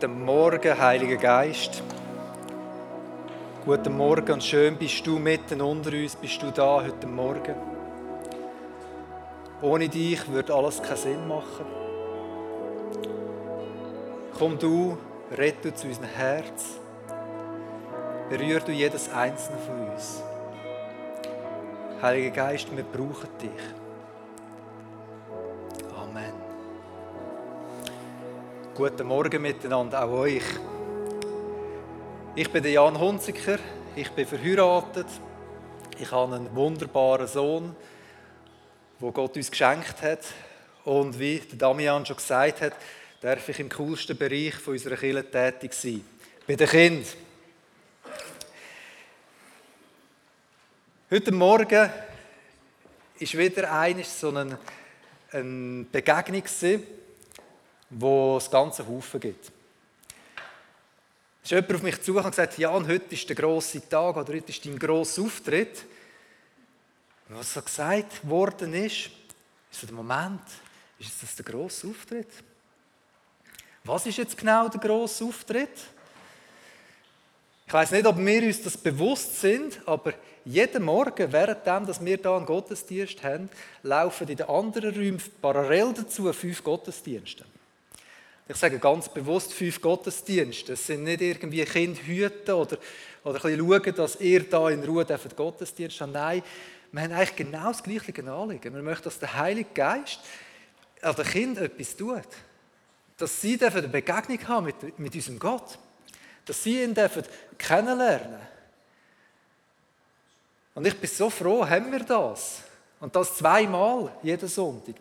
Guten Morgen, Heiliger Geist. Guten Morgen und schön bist du mitten unter uns, bist du da heute Morgen. Ohne dich würde alles keinen Sinn machen. Komm du, rette zu unserem Herz. Berühr du jedes einzelne von uns. Heiliger Geist, wir brauchen dich. Guten Morgen miteinander, auch euch. Ich bin Jan Hunziker, ich bin verheiratet. Ich habe einen wunderbaren Sohn, wo Gott uns geschenkt hat. Und wie Damian schon gesagt hat, darf ich im coolsten Bereich von unserer Kirche tätig sein. Bei den Kindern. Heute Morgen ist wieder eines so eine, eine Begegnung wo es ganze Haufen gibt. Es ist jemand auf mich zu und gesagt, Jan, heute ist der grosse Tag oder heute ist dein grosser Auftritt. Und was so gesagt worden ist, ist so der Moment, ist das der grosse Auftritt? Was ist jetzt genau der grosse Auftritt? Ich weiß nicht, ob wir uns das bewusst sind, aber jeden Morgen, währenddem wir hier einen Gottesdienst haben, laufen in den anderen Räumen parallel dazu fünf Gottesdienste. Ich sage ganz bewusst fünf Gottesdienste. Es sind nicht irgendwie Kinder hüten oder, oder ein bisschen schauen, dass ihr da in Ruhe den Gottesdienst habt. Nein, wir haben eigentlich genau das gleiche Anliegen. Wir möchten, dass der Heilige Geist an den Kindern etwas tut. Dass sie eine Begegnung haben mit, mit unserem Gott. Dass sie ihn kennenlernen Und ich bin so froh, haben wir das. Und das zweimal jeden Sonntag.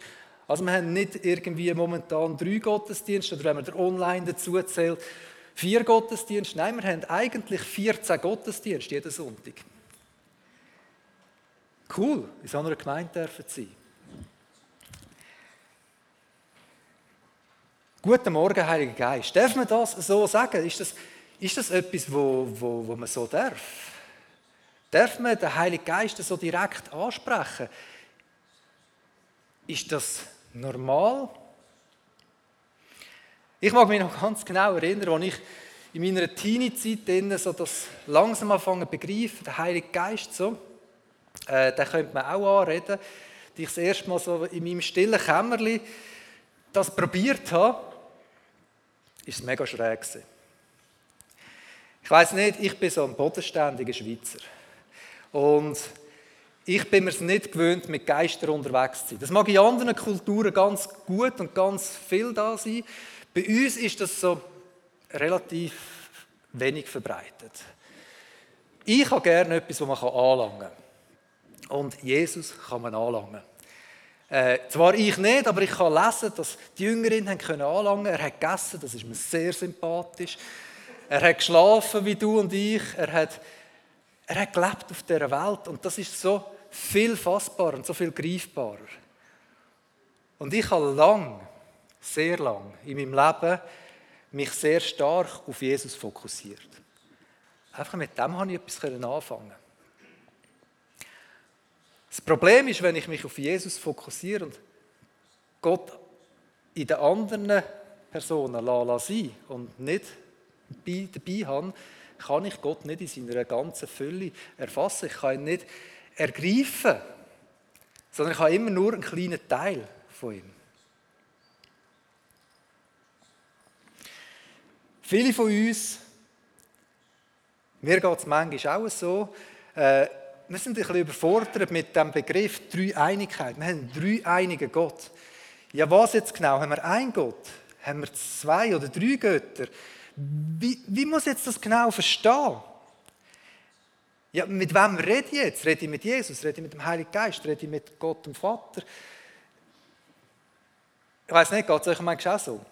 Also wir haben nicht irgendwie momentan drei Gottesdienste oder wenn man der Online dazu zählt, vier Gottesdienste. Nein, wir haben eigentlich 14 Gottesdienste jeden Sonntag. Cool, in so einer Gemeinde dürfen sein. Guten Morgen, Heiliger Geist. Darf man das so sagen? Ist das, ist das etwas, wo, wo, wo man so darf? Darf man den Heiligen Geist so direkt ansprechen? Ist das normal. Ich mag mich noch ganz genau erinnern, als ich in meiner Teenie-Zeit so das langsam anfangen zu der Heilige Geist so, äh, den könnte man auch anreden, die ich das erste Mal so in meinem stillen Kämmerli das probiert habe, ist es mega schräg gewesen. Ich weiß nicht, ich bin so ein bodenständiger Schweizer und ich bin mir es nicht gewöhnt, mit Geistern unterwegs zu sein. Das mag in anderen Kulturen ganz gut und ganz viel da sein. Bei uns ist das so relativ wenig verbreitet. Ich habe gerne etwas, das man anlangen kann. Und Jesus kann man anlangen. Äh, zwar ich nicht, aber ich kann lesen, dass die Jüngerinnen können anlangen Er hat gegessen, das ist mir sehr sympathisch. Er hat geschlafen wie du und ich. Er hat, er hat gelebt auf dieser Welt. Und das ist so viel fassbarer und so viel greifbarer. Und ich habe lang, sehr lang in meinem Leben mich sehr stark auf Jesus fokussiert. Einfach mit dem habe ich etwas anfangen Das Problem ist, wenn ich mich auf Jesus fokussiere und Gott in den anderen Personen sein und nicht dabei habe, kann ich Gott nicht in seiner ganzen Fülle erfassen. Ich kann ihn nicht ergreifen, sondern ich habe immer nur einen kleinen Teil von ihm. Viele von uns, mir geht es manchmal auch so, äh, wir sind ein bisschen überfordert mit dem Begriff Dreieinigkeit. Wir haben einen dreieinigen Gott. Ja, was jetzt genau? Haben wir einen Gott? Haben wir zwei oder drei Götter? Wie, wie muss ich jetzt das genau verstehen? Ja, mit wem rede ich jetzt? Rede ich mit Jesus? Rede ich mit dem Heiligen Geist? Rede ich mit Gott dem Vater? Ich weiß nicht, geht es euch manchmal auch so?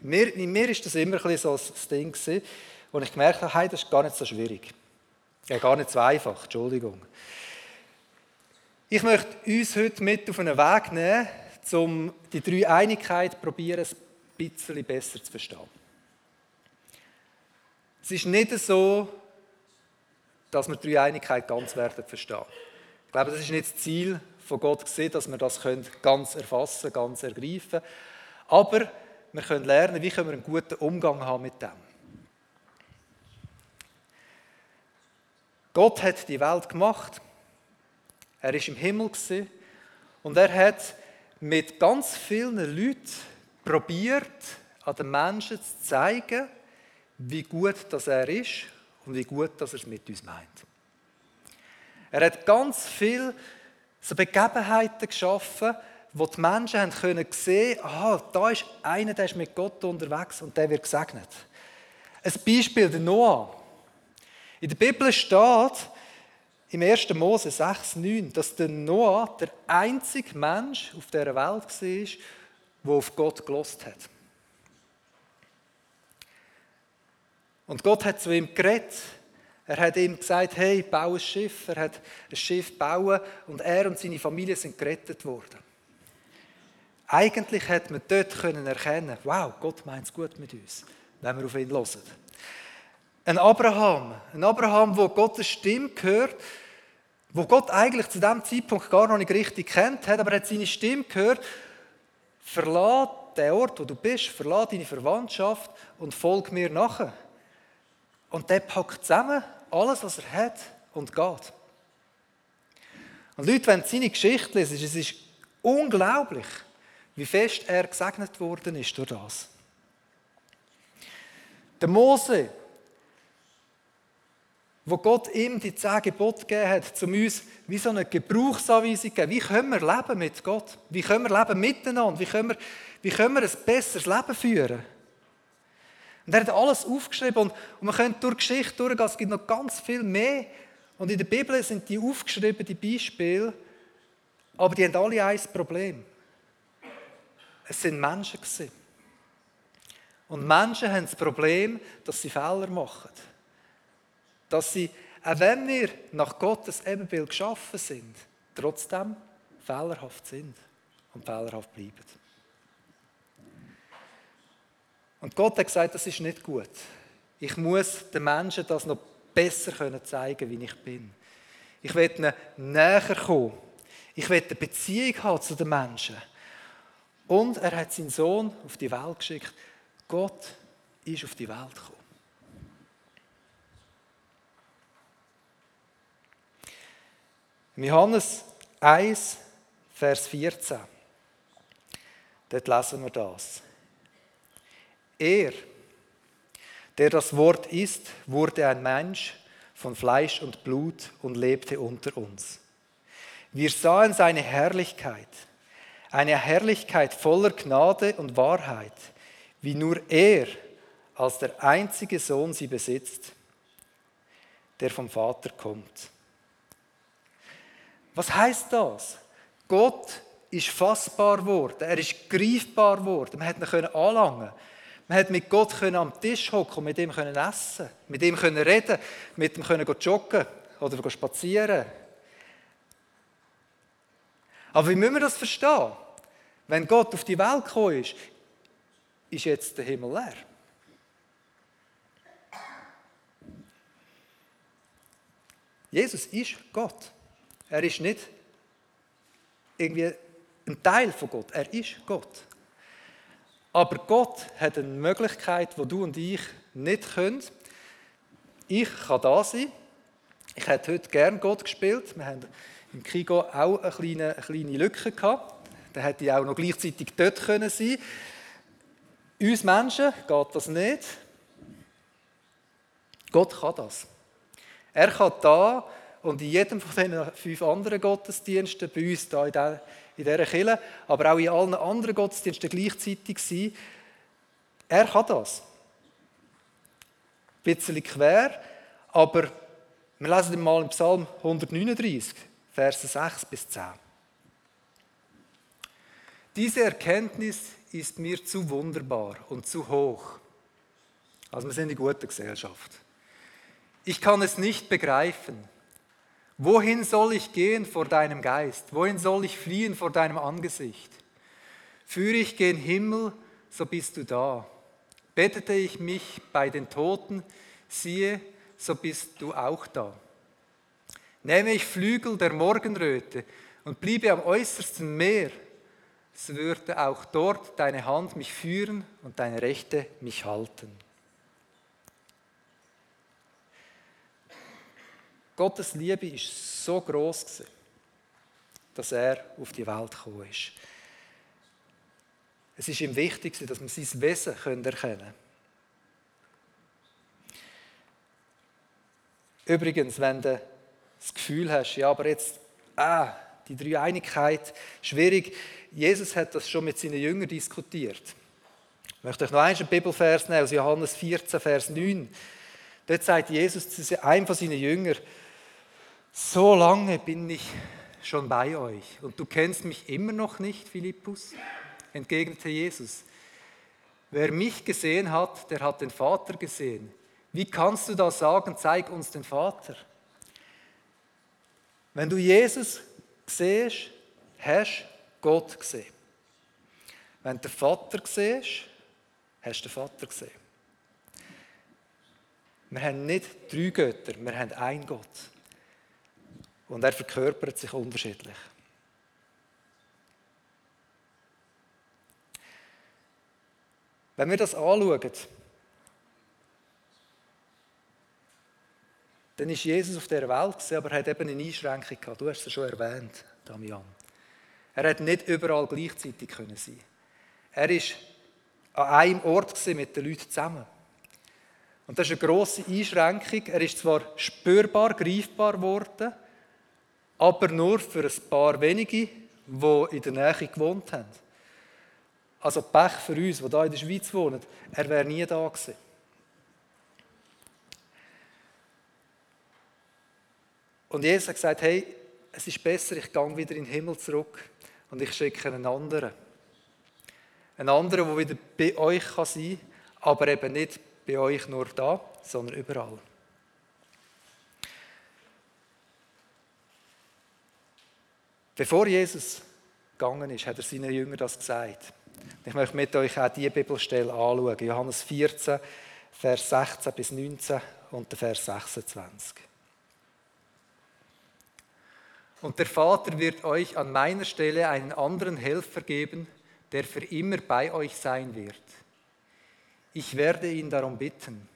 Mir, in mir ist das immer ein so das Ding wo ich gemerkt habe, hey, das ist gar nicht so schwierig. Ja, gar nicht so einfach, Entschuldigung. Ich möchte uns heute mit auf einen Weg nehmen, um die drei Einigkeit probieren, ein bisschen besser zu verstehen. Es ist nicht so, dass wir die Dreieinigkeit ganz werden verstehen. Ich glaube, das ist nicht das Ziel von Gott gesehen, dass wir das ganz erfassen, ganz ergreifen. Aber wir können lernen, wie können wir einen guten Umgang haben mit dem. Gott hat die Welt gemacht. Er ist im Himmel und er hat mit ganz vielen Leuten probiert, an den Menschen zu zeigen, wie gut das er ist und wie gut dass er es mit uns meint. Er hat ganz viele so Begebenheiten geschaffen, wo die Menschen haben können sehen, aha, da ist einer, der ist mit Gott unterwegs und der wird gesegnet. Ein Beispiel der Noah. In der Bibel steht im 1. Mose 6, 9, dass der Noah der einzige Mensch auf dieser Welt war, der auf Gott gelost hat. Und Gott hat zu ihm geredet. Er hat ihm gesagt, hey, baue ein Schiff. Er hat ein Schiff bauen und er und seine Familie sind gerettet worden. Eigentlich hätte man dort können erkennen, wow, Gott meint es gut mit uns, wenn wir auf ihn hören. Ein Abraham, ein Abraham, wo Gottes Stimme gehört, wo Gott eigentlich zu dem Zeitpunkt gar noch nicht richtig kennt hat, aber er hat seine Stimme gehört, verlass den Ort, wo du bist, verlass deine Verwandtschaft und folg mir nachher. Und der packt zusammen alles, was er hat und geht. Und Leute, wenn seine Geschichte lesen, es ist unglaublich, wie fest er gesegnet worden ist durch das. Der Mose, wo Gott ihm die zehn Gebote gegeben hat, um uns wie so eine Gebrauchsanweisung zu geben. Wie können wir leben mit Gott? Wie können wir leben miteinander? Wie können wir, wie können wir ein besseres Leben führen? Und er hat alles aufgeschrieben und, und man könnte durch Geschichte durchgehen, es gibt noch ganz viel mehr. Und in der Bibel sind die aufgeschrieben, die Beispiele, aber die haben alle ein Problem. Es sind Menschen gewesen. Und Menschen haben das Problem, dass sie Fehler machen. Dass sie, auch wenn wir nach Gottes Ebenbild geschaffen sind, trotzdem fehlerhaft sind und fehlerhaft bleiben. Und Gott hat gesagt, das ist nicht gut. Ich muss den Menschen das noch besser zeigen können wie ich bin. Ich will ihnen näher kommen. Ich will eine Beziehung haben zu den Menschen. Und er hat seinen Sohn auf die Welt geschickt. Gott ist auf die Welt gekommen. Johannes 1, Vers 14. Dort lesen wir das. Er, der das Wort ist, wurde ein Mensch von Fleisch und Blut und lebte unter uns. Wir sahen seine Herrlichkeit eine Herrlichkeit voller Gnade und Wahrheit, wie nur er als der einzige Sohn sie besitzt, der vom Vater kommt. Was heißt das? Gott ist fassbar geworden, er ist greifbar geworden, man hat ihn anlangen man hat mit Gott am Tisch hocken und mit ihm essen, mit ihm reden, mit ihm joggen oder spazieren. Aber wie müssen wir das verstehen? Wenn Gott auf die Welt gekommen ist, ist jetzt der Himmel leer. Jesus ist Gott. Er ist nicht irgendwie ein Teil von Gott. Er ist Gott. Aber Gott hat eine Möglichkeit, die du und ich nicht können. Ich kann da sein. Ich hätte heute gern Gott gespielt. Wir haben im Kigo auch eine kleine, eine kleine Lücke gehabt. Dann hätte ich auch noch gleichzeitig dort können sein Uns Menschen geht das nicht. Gott kann das. Er kann da und in jedem von diesen fünf anderen Gottesdiensten, bei uns da in in dieser Kirche, aber auch in allen anderen Gottesdiensten gleichzeitig sein. Er kann das. Ein bisschen quer, aber wir lesen mal im Psalm 139, Verse 6 bis 10. Diese Erkenntnis ist mir zu wunderbar und zu hoch. Also wir sind in guter Gesellschaft. Ich kann es nicht begreifen. Wohin soll ich gehen vor deinem Geist? Wohin soll ich fliehen vor deinem Angesicht? Führe ich gen Himmel, so bist du da. Bettete ich mich bei den Toten, siehe, so bist du auch da. Nehme ich Flügel der Morgenröte und bliebe am äußersten Meer, so würde auch dort deine Hand mich führen und deine Rechte mich halten. Gottes Liebe ist so groß dass er auf die Welt gekommen ist. Es ist ihm wichtig, dass man sein Wesen erkennen können. Übrigens, wenn du das Gefühl hast, ja, aber jetzt, ah, die Dreieinigkeit, schwierig. Jesus hat das schon mit seinen Jüngern diskutiert. Ich möchte euch noch einen Bibelvers nehmen aus Johannes 14, Vers 9. Dort sagt Jesus zu einem von seinen Jüngern, so lange bin ich schon bei euch und du kennst mich immer noch nicht, Philippus, entgegnete Jesus. Wer mich gesehen hat, der hat den Vater gesehen. Wie kannst du da sagen, zeig uns den Vater? Wenn du Jesus siehst, hast du Gott gesehen. Wenn du den Vater siehst, hast du den Vater gesehen. Wir haben nicht drei Götter, wir haben einen Gott. Und er verkörpert sich unterschiedlich. Wenn wir das anschauen, dann ist Jesus auf der Welt, aber er hat eben eine Einschränkung gehabt. Du hast es schon erwähnt, Damian. Er hat nicht überall gleichzeitig können sein. Er ist an einem Ort mit den Leuten zusammen. Und das ist eine grosse Einschränkung. Er ist zwar spürbar, greifbar geworden, aber nur für ein paar wenige, die in der Nähe gewohnt haben. Also Pech für uns, die hier in der Schweiz wohnen, er wäre nie da gewesen. Und Jesus hat gesagt, hey, es ist besser, ich gehe wieder in den Himmel zurück und ich schicke einen anderen. Einen anderen, der wieder bei euch sein kann, aber eben nicht bei euch nur da, sondern überall. Bevor Jesus gegangen ist, hat er seinen Jüngern das gesagt. Ich möchte mit euch auch diese Bibelstelle anschauen. Johannes 14, Vers 16 bis 19 und der Vers 26. Und der Vater wird euch an meiner Stelle einen anderen Helfer geben, der für immer bei euch sein wird. Ich werde ihn darum bitten.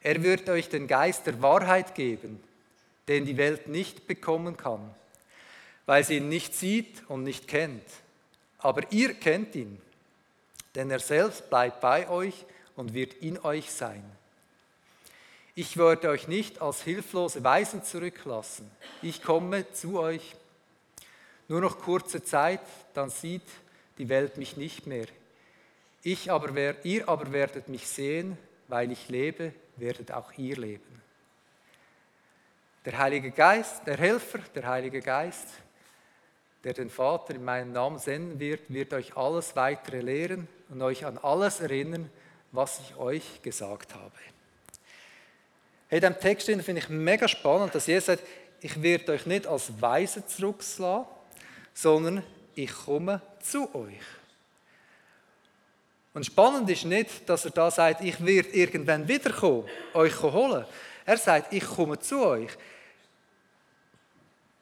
Er wird euch den Geist der Wahrheit geben, den die Welt nicht bekommen kann, weil sie ihn nicht sieht und nicht kennt. Aber ihr kennt ihn, denn er selbst bleibt bei euch und wird in euch sein. Ich werde euch nicht als hilflose Weisen zurücklassen. Ich komme zu euch. Nur noch kurze Zeit, dann sieht die Welt mich nicht mehr. Ich aber, ihr aber werdet mich sehen, weil ich lebe, werdet auch ihr leben. Der Heilige Geist, der Helfer, der Heilige Geist, der den Vater in meinem Namen senden wird, wird euch alles weitere lehren und euch an alles erinnern, was ich euch gesagt habe. In diesem Text finde ich mega spannend, dass Jesus sagt, ich werde euch nicht als Weise zurücklassen, sondern ich komme zu euch. Und spannend ist nicht, dass er da sagt, ich werde irgendwann wiederkommen, euch holen. Er sagt, ich komme zu euch.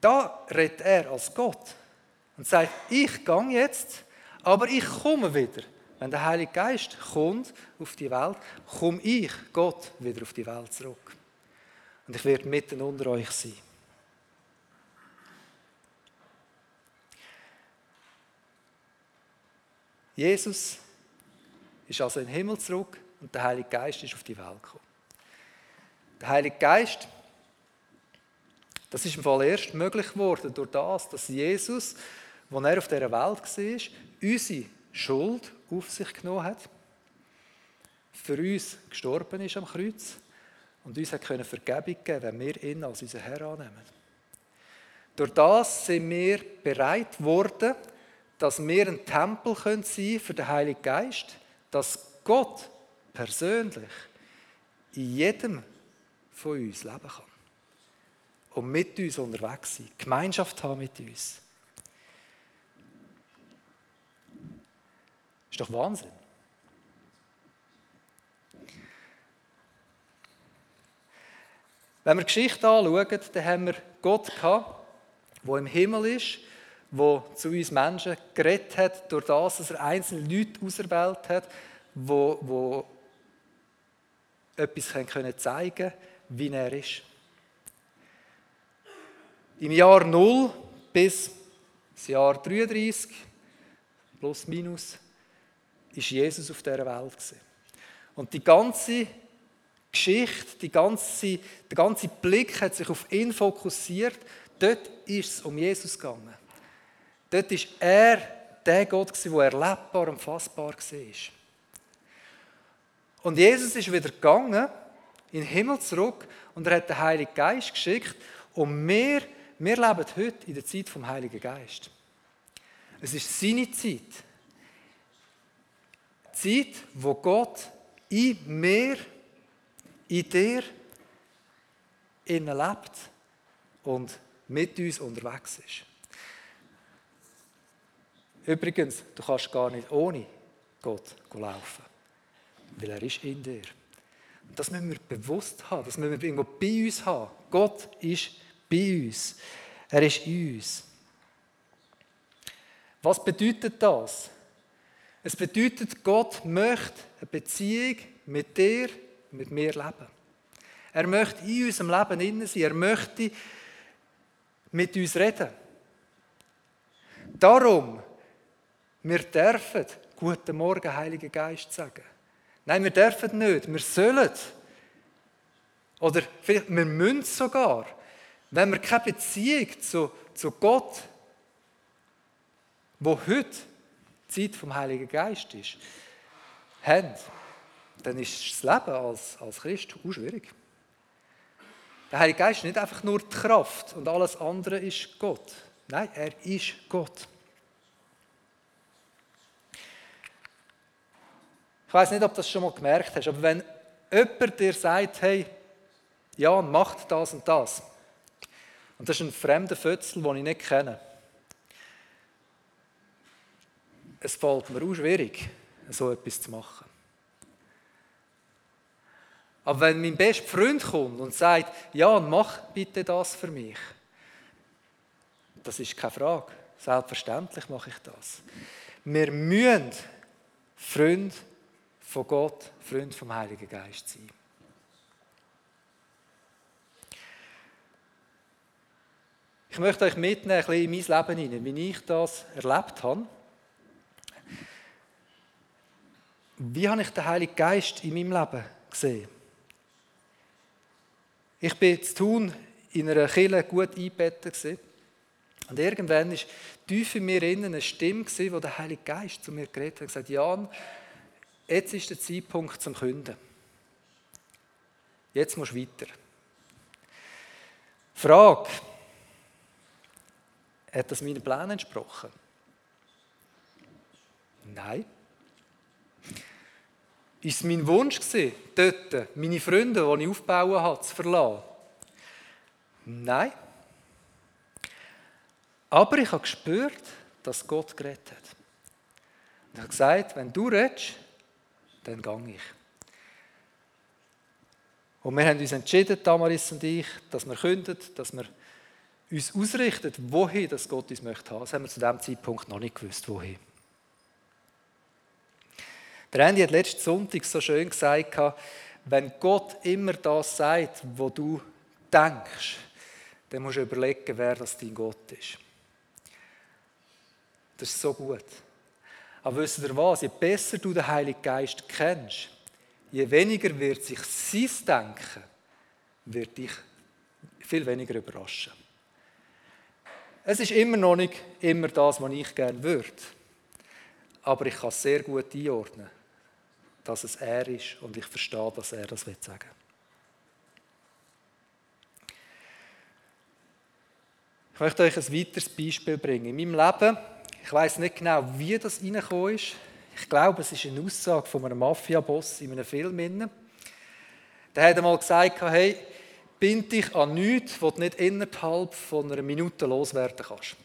Da redet er als Gott und sagt, ich gehe jetzt, aber ich komme wieder. Wenn der Heilige Geist kommt auf die Welt, komme ich, Gott, wieder auf die Welt zurück. Und ich werde mitten unter euch sein. Jesus ist also in den Himmel zurück und der Heilige Geist ist auf die Welt gekommen. Der Heilige Geist, das ist im Fall erst möglich geworden durch das, dass Jesus, als er auf dieser Welt war, unsere Schuld auf sich genommen hat, für uns gestorben ist am Kreuz und uns hat Vergebung geben wenn wir ihn als unseren Herr annehmen. Durch das sind wir bereit geworden, dass wir ein Tempel sein können für den Heiligen Geist, dass Gott persönlich in jedem von uns leben kann. Und mit uns unterwegs sein, Gemeinschaft haben mit uns. Ist doch Wahnsinn. Wenn wir die Geschichte anschauen, dann haben wir Gott gehabt, der im Himmel ist, wo zu uns Menschen geredet hat, durch das, dass er einzelne Leute auserwählt hat, wo, wo etwas können wie er ist. Im Jahr 0 bis das Jahr 33, plus minus, ist Jesus auf dieser Welt. Und die ganze Geschichte, die ganze, der ganze Blick hat sich auf ihn fokussiert. Dort ist es um Jesus gegangen. Dort ist er der Gott, der erlebbar und fassbar war. Und Jesus ist wieder gegangen, in den Himmel zurück, und er hat den Heiligen Geist geschickt. Und wir, wir leben heute in der Zeit vom Heiligen Geist. Es ist seine Zeit. Zeit, wo Gott in mir, in dir, innen lebt und mit uns unterwegs ist. Übrigens, du kannst gar nicht ohne Gott laufen, weil er ist in dir. Und das müssen wir bewusst haben, das müssen wir irgendwo bei uns haben. Gott ist bei uns. Er ist in uns. Was bedeutet das? Es bedeutet, Gott möchte eine Beziehung mit dir, mit mir leben. Er möchte in unserem Leben innen sein. Er möchte mit uns reden. Darum, wir dürfen Guten Morgen, Heiliger Geist sagen. Nein, wir dürfen nicht. Wir sollen. Oder vielleicht, wir müssen sogar. Wenn wir keine Beziehung zu, zu Gott, wo heute Zeit vom Heiligen Geist ist, haben, dann ist das Leben als, als Christ auch schwierig. Der Heilige Geist ist nicht einfach nur die Kraft und alles andere ist Gott. Nein, er ist Gott. Ich weiß nicht, ob du das schon mal gemerkt hast, aber wenn jemand dir sagt, hey, Jan, macht das und das, und das ist ein fremder Fötzel, den ich nicht kenne, es fällt mir auch schwierig, so etwas zu machen. Aber wenn mein bester Freund kommt und sagt, Jan, mach bitte das für mich, das ist keine Frage. Selbstverständlich mache ich das. Wir müssen Freund von Gott, Freund vom Heiligen Geist sein. Ich möchte euch mitnehmen ein bisschen in mein Leben hinein, wie ich das erlebt habe. Wie habe ich den Heiligen Geist in meinem Leben gesehen? Ich bin zu tun in einer Kille gut eingebettet. Und irgendwann war tief in mir innen eine Stimme, wo der Heilige Geist zu mir geredet hat und gesagt: Jan, jetzt ist der Zeitpunkt zum Künden. Jetzt musst du weiter. Frage: Hat das meinen Plänen entsprochen? Nein. Ist es mein Wunsch dort meine Freunde, die ich aufbauen habe, zu verlassen? Nein. Aber ich habe gespürt, dass Gott geredet hat. Und ich habe gesagt, wenn du redest, dann gehe ich. Und wir haben uns entschieden, Tamaris und ich, dass wir künden, dass wir uns ausrichten, wohin das Gott uns möchte. Das haben wir zu diesem Zeitpunkt noch nicht gewusst, wohin. Der Andy hat letzten Sonntag so schön gesagt, wenn Gott immer das sagt, wo du denkst, dann musst du überlegen, wer das dein Gott ist. Das ist so gut. Aber wisst ihr was? Je besser du den Heiligen Geist kennst, je weniger wird sich sein Denken wird dich viel weniger überraschen. Es ist immer noch nicht immer das, was ich gerne würde. Aber ich kann es sehr gut einordnen, dass es er ist und ich verstehe, dass er das sagen will. Ich möchte euch ein weiteres Beispiel bringen. In meinem Leben ich weiß nicht genau, wie das reingekommen ist. Ich glaube, es ist eine Aussage von einem Mafia-Boss in einem Film. Der hat einmal gesagt, hey, bind dich an nichts, was du nicht innerhalb von einer Minute loswerden kannst.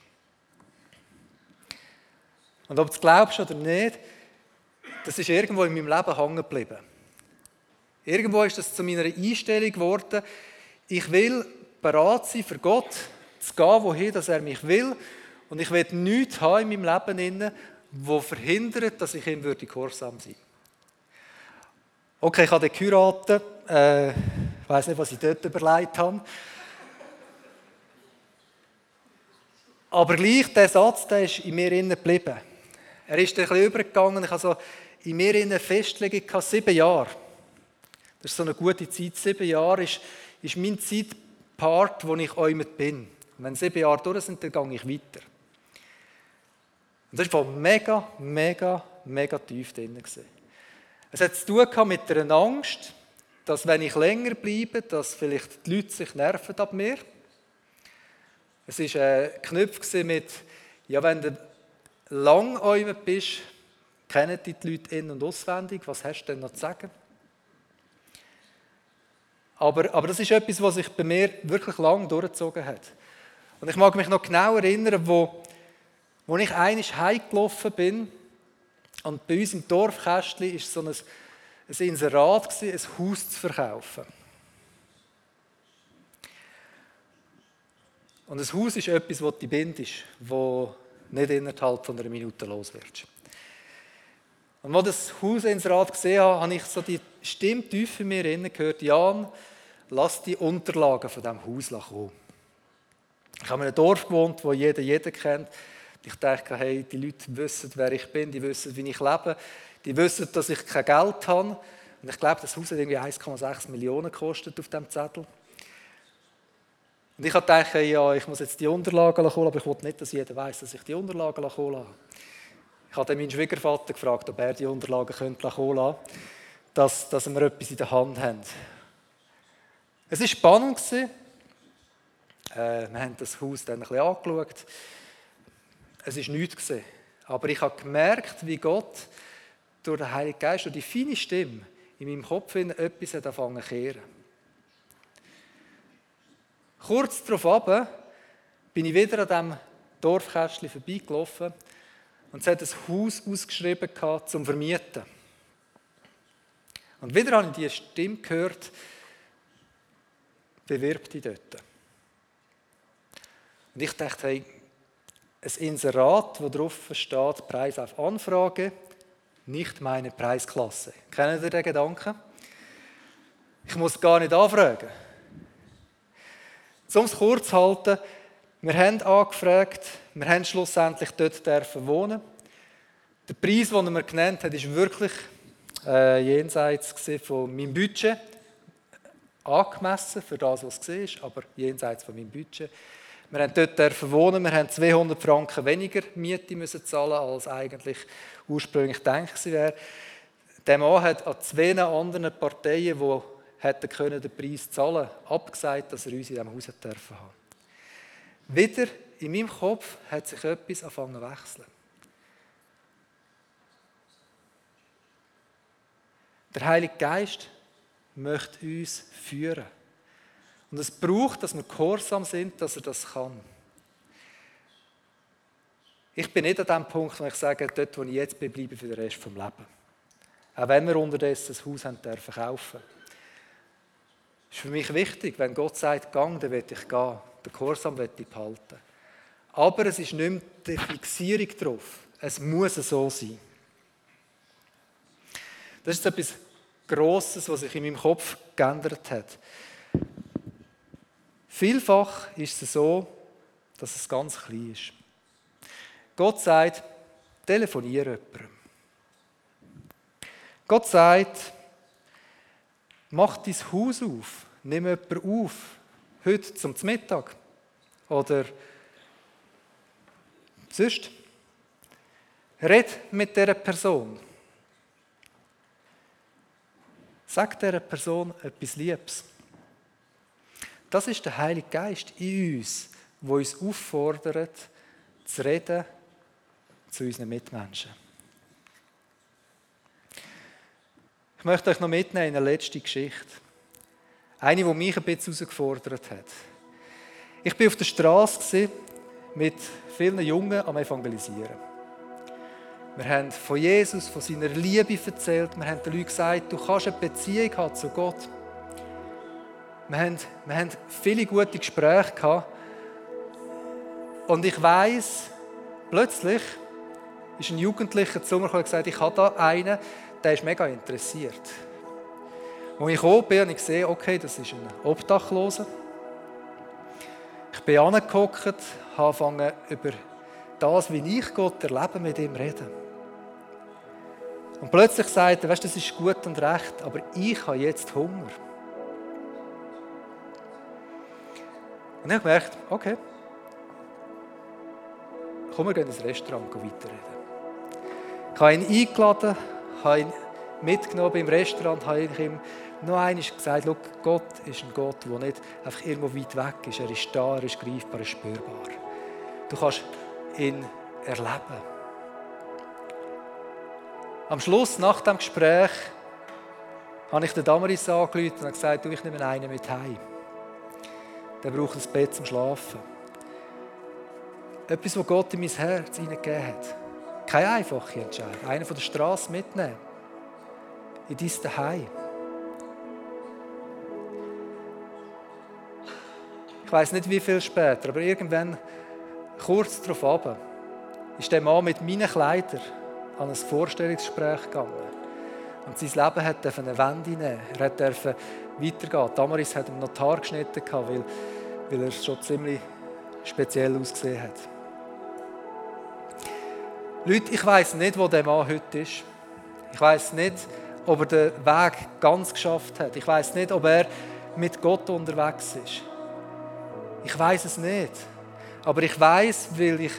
Und ob du es glaubst oder nicht, das ist irgendwo in meinem Leben hängen geblieben. Irgendwo ist das zu meiner Einstellung geworden. Ich will bereit sein, für Gott zu gehen, wohin er mich will. Und ich will nichts haben in meinem Leben, wo verhindert, dass ich ihm würde gehorsam sein Okay, ich habe geheiratet. Äh, ich weiß nicht, was ich dort überlegt habe. Aber gleich, der Satz, der ist in mir geblieben. Er ist ein bisschen übergegangen. Ich habe so in mir innen Festlegung gehabt, sieben Jahre. Das ist so eine gute Zeit. Sieben Jahre ist, ist mein Zeitpart, wo ich mit bin. Wenn sieben Jahre durch sind, dann gehe ich weiter. Und das war mega, mega, mega tief drin. Es hat zu tun mit einer Angst, dass wenn ich länger bleibe, dass vielleicht die Leute sich nerven ab mir. Es war ein Knopf mit, ja, wenn du lang bist, kennen die Leute in- und auswendig, was hast du denn noch zu sagen? Aber, aber das ist etwas, was sich bei mir wirklich lang durchgezogen hat. Und ich mag mich noch genau erinnern, wo, wo ich einig heimgelaufen bin und bei uns im Dorfkästchen war so ein, ein Inserat, ein Haus zu verkaufen. Und ein Haus ist etwas, das du bindest, wo nicht innerhalb von einer Minute los wird. Und als ich das Haus ins Rad gesehen habe, habe ich so die Stimme tief in mir gehört, Jan, lass die Unterlagen von diesem Haus kommen. Ich habe in einem Dorf gewohnt, wo jeder jeden kennt. Ich dachte, hey, die Leute wissen, wer ich bin, die wissen, wie ich lebe, die wissen, dass ich kein Geld habe. Und ich glaube, das Haus hat irgendwie 1,6 Millionen gekostet auf dem Zettel. Und ich habe gedacht, ja, ich muss jetzt die Unterlagen holen, aber ich wollte nicht, dass jeder weiß, dass ich die Unterlagen holen habe. Ich habe meinen Schwiegervater gefragt, ob er die Unterlagen holen könnte, dass, dass wir etwas in der Hand haben. Es war spannend. Äh, wir haben das Haus dann ein bisschen angeschaut. Es war nichts. Aber ich habe gemerkt, wie Gott durch den Heiligen Geist und die feine Stimme in meinem Kopf etwas angefangen zu kehren. Kurz darauf bin ich wieder an diesem Dorfkästchen vorbeigelaufen und es hat ein Haus ausgeschrieben zum Vermieten. Und wieder habe ich die Stimme gehört, bewirb dich dort. Und ich dachte, hey, ein Inserat, wo drauf steht, Preis auf Anfrage, nicht meine Preisklasse. Kennen Sie den Gedanken? Ich muss gar nicht anfragen. Um es kurz zu halten, wir haben angefragt, wir haben schlussendlich dort dürfen wohnen. Der Preis, den mir genannt hat, ist wirklich äh, jenseits von meinem Budget angemessen für das, was es war, aber jenseits von meinem Budget. Wir haben dort wohnen, wir haben 200 Franken weniger Miete müssen zahlen, als eigentlich ursprünglich gedacht wäre. Der Mann hat an zwei anderen Parteien, die hätten können den Preis zahlen abgesagt, dass er uns in diesem Haus haben dürfen haben. Wieder in meinem Kopf hat sich etwas angefangen zu wechseln. Der Heilige Geist möchte uns führen. Und es braucht, dass wir gehorsam sind, dass er das kann. Ich bin nicht an dem Punkt, wo ich sage, dort, wo ich jetzt bin, bleibe für den Rest des Lebens. Auch wenn wir unterdessen das Haus haben dürfen kaufen ist für mich wichtig, wenn Gott sagt, gang, dann will ich gehen. Den Gehorsam behalten. Aber es ist nicht mehr die Fixierung drauf. Es muss so sein. Das ist etwas Grosses, was sich in meinem Kopf geändert hat. Vielfach ist es so, dass es ganz klein ist. Gott sagt, telefoniere jemandem. Gott sagt, mach dein Haus auf, nimm jemanden auf, heute zum Mittag. Oder sonst. Red mit dieser Person. Sag dieser Person etwas Liebes. Das ist der Heilige Geist in uns, der uns auffordert, zu reden zu unseren Mitmenschen. Ich möchte euch noch mitnehmen in eine letzte Geschichte. Eine, die mich ein bisschen herausgefordert hat. Ich war auf der Straße mit vielen Jungen am Evangelisieren. Wir haben von Jesus, von seiner Liebe erzählt. Wir haben den Leuten gesagt, du kannst eine Beziehung haben zu Gott. Wir haben, wir haben viele gute Gespräche gehabt. Und ich weiß, plötzlich ist ein Jugendlicher zu mir und gesagt, ich habe da einen, der ist mega interessiert. Als ich gekommen bin, habe ich gesehen, okay, das ist ein Obdachloser. Ich bin angehockt, habe angefangen, über das, wie ich Gott erlebe, mit ihm reden. Und plötzlich sagt er, weißt, das ist gut und recht, aber ich habe jetzt Hunger. Und ich habe gemerkt, okay, komm, wir gehen ins Restaurant weiterreden. Ich habe ihn eingeladen, habe ihn mitgenommen im Restaurant, habe ihm noch einmal gesagt, Gott ist ein Gott, der nicht einfach irgendwo weit weg ist. Er ist da, er ist greifbar, er ist spürbar. Du kannst ihn erleben. Am Schluss, nach dem Gespräch, habe ich den Damaris angerufen und gesagt, du, ich nehme einen mit heim. Der braucht ein Bett zum Schlafen. Etwas, was Gott in mein Herz hineingegeben hat. Keine einfache Entscheidung. Einen von der Straße mitnehmen. In dein Daheim. Weiß nicht, wie viel später, aber irgendwann, kurz darauf ab, ist der Mann mit meinen Kleidern an ein Vorstellungsgespräch gegangen. Und sein Leben hat eine Wende nehmen. Er durfte weitergehen. Damaris hat die Haare geschnitten, weil, weil er schon ziemlich speziell ausgesehen hat. Leute, ich weiß nicht, wo der Mann heute ist. Ich weiß nicht, ob er den Weg ganz geschafft hat. Ich weiß nicht, ob er mit Gott unterwegs ist. Ich weiß es nicht. Aber ich weiß, weil ich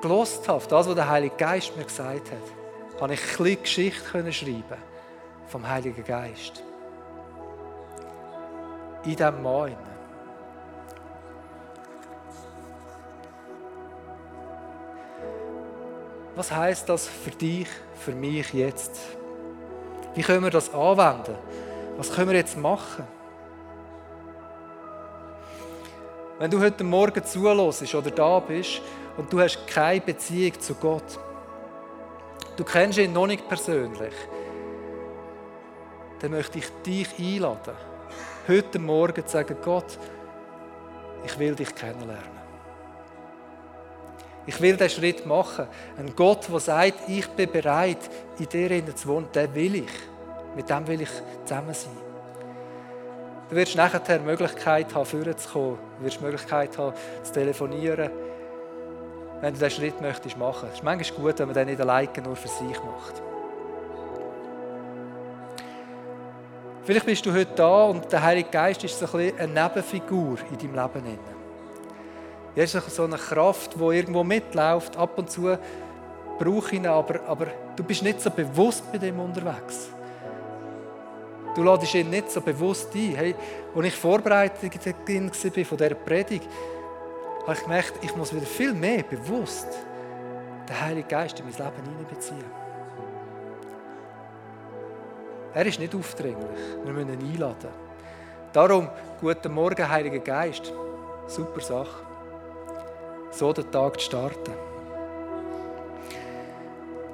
gelost habe, das, was der Heilige Geist mir gesagt hat, kann ich ein bisschen Geschichte schreiben vom Heiligen Geist. In diesem Mann. Was heißt das für dich, für mich jetzt? Wie können wir das anwenden? Was können wir jetzt machen? Wenn du heute Morgen zulässt oder da bist und du hast keine Beziehung zu Gott, du kennst ihn noch nicht persönlich, dann möchte ich dich einladen, heute Morgen zu sagen, Gott, ich will dich kennenlernen. Ich will diesen Schritt machen. Ein Gott, der sagt, ich bin bereit, in dir zu wohnen, den will ich. Mit dem will ich zusammen sein. Du wirst nachher die Möglichkeit haben, vorne zu kommen. Du wirst die Möglichkeit haben, zu telefonieren, wenn du diesen Schritt möchtest machen. Es ist manchmal gut, wenn man den nicht alleine nur für sich macht. Vielleicht bist du heute da und der Heilige Geist ist so ein eine Nebenfigur in deinem Leben. Er ist so eine Kraft, die irgendwo mitläuft. Ab und zu brauche ich ihn, aber, aber du bist nicht so bewusst mit ihm unterwegs. Du ladest ihn nicht so bewusst ein. Hey, als ich vorbereitet war von dieser Predigt, habe ich gemerkt, ich muss wieder viel mehr bewusst den Heiligen Geist in mein Leben hineinbeziehen. Er ist nicht aufdringlich. Wir müssen ihn einladen. Darum, guten Morgen, Heiliger Geist. Super Sache. So den Tag zu starten.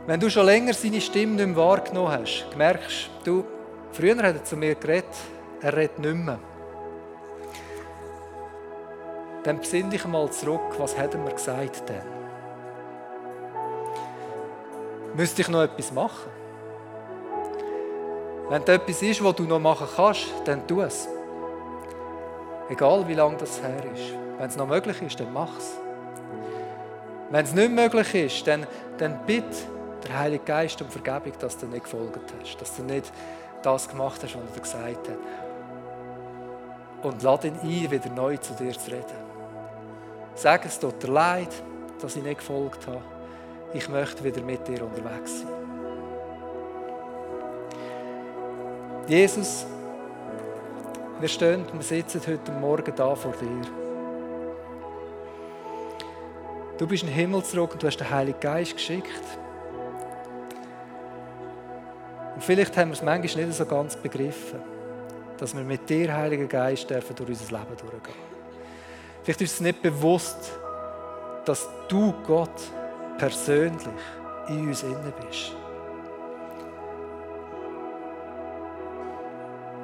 Wenn du schon länger seine Stimme nicht mehr wahrgenommen hast, merkst du, Früher hat er zu mir geredet, er redet nicht mehr. Dann besinn dich mal zurück, was hat er mir gesagt denn? Müsste ich noch etwas machen? Wenn da etwas ist, was du noch machen kannst, dann tu es. Egal wie lange das her ist. Wenn es noch möglich ist, dann mach es. Wenn es nicht möglich ist, dann, dann bitte der Heilige Geist um Vergebung, dass du nicht gefolgt hast, dass du nicht das gemacht hast, was er gesagt hat. Und lade ihn ein, wieder neu zu dir zu reden. Sag es tut dir leid, dass ich nicht gefolgt habe. Ich möchte wieder mit dir unterwegs sein. Jesus, wir stehen wir sitzen heute Morgen da vor dir. Du bist in den Himmel zurück und du hast den Heiligen Geist geschickt. Und vielleicht haben wir es manchmal nicht so ganz begriffen, dass wir mit dir, Heiliger Geist, dürfen durch unser Leben durchgehen. Vielleicht ist es nicht bewusst, dass du, Gott, persönlich in uns inne bist.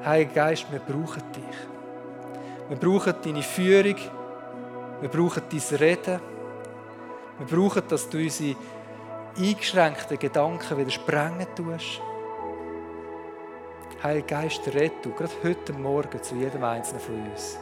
Heiliger Geist, wir brauchen dich. Wir brauchen deine Führung. Wir brauchen dein Reden. Wir brauchen, dass du unsere eingeschränkten Gedanken wieder sprengen tust. Heiliger Geist, red du, gerade heute Morgen zu jedem Einzelnen von uns.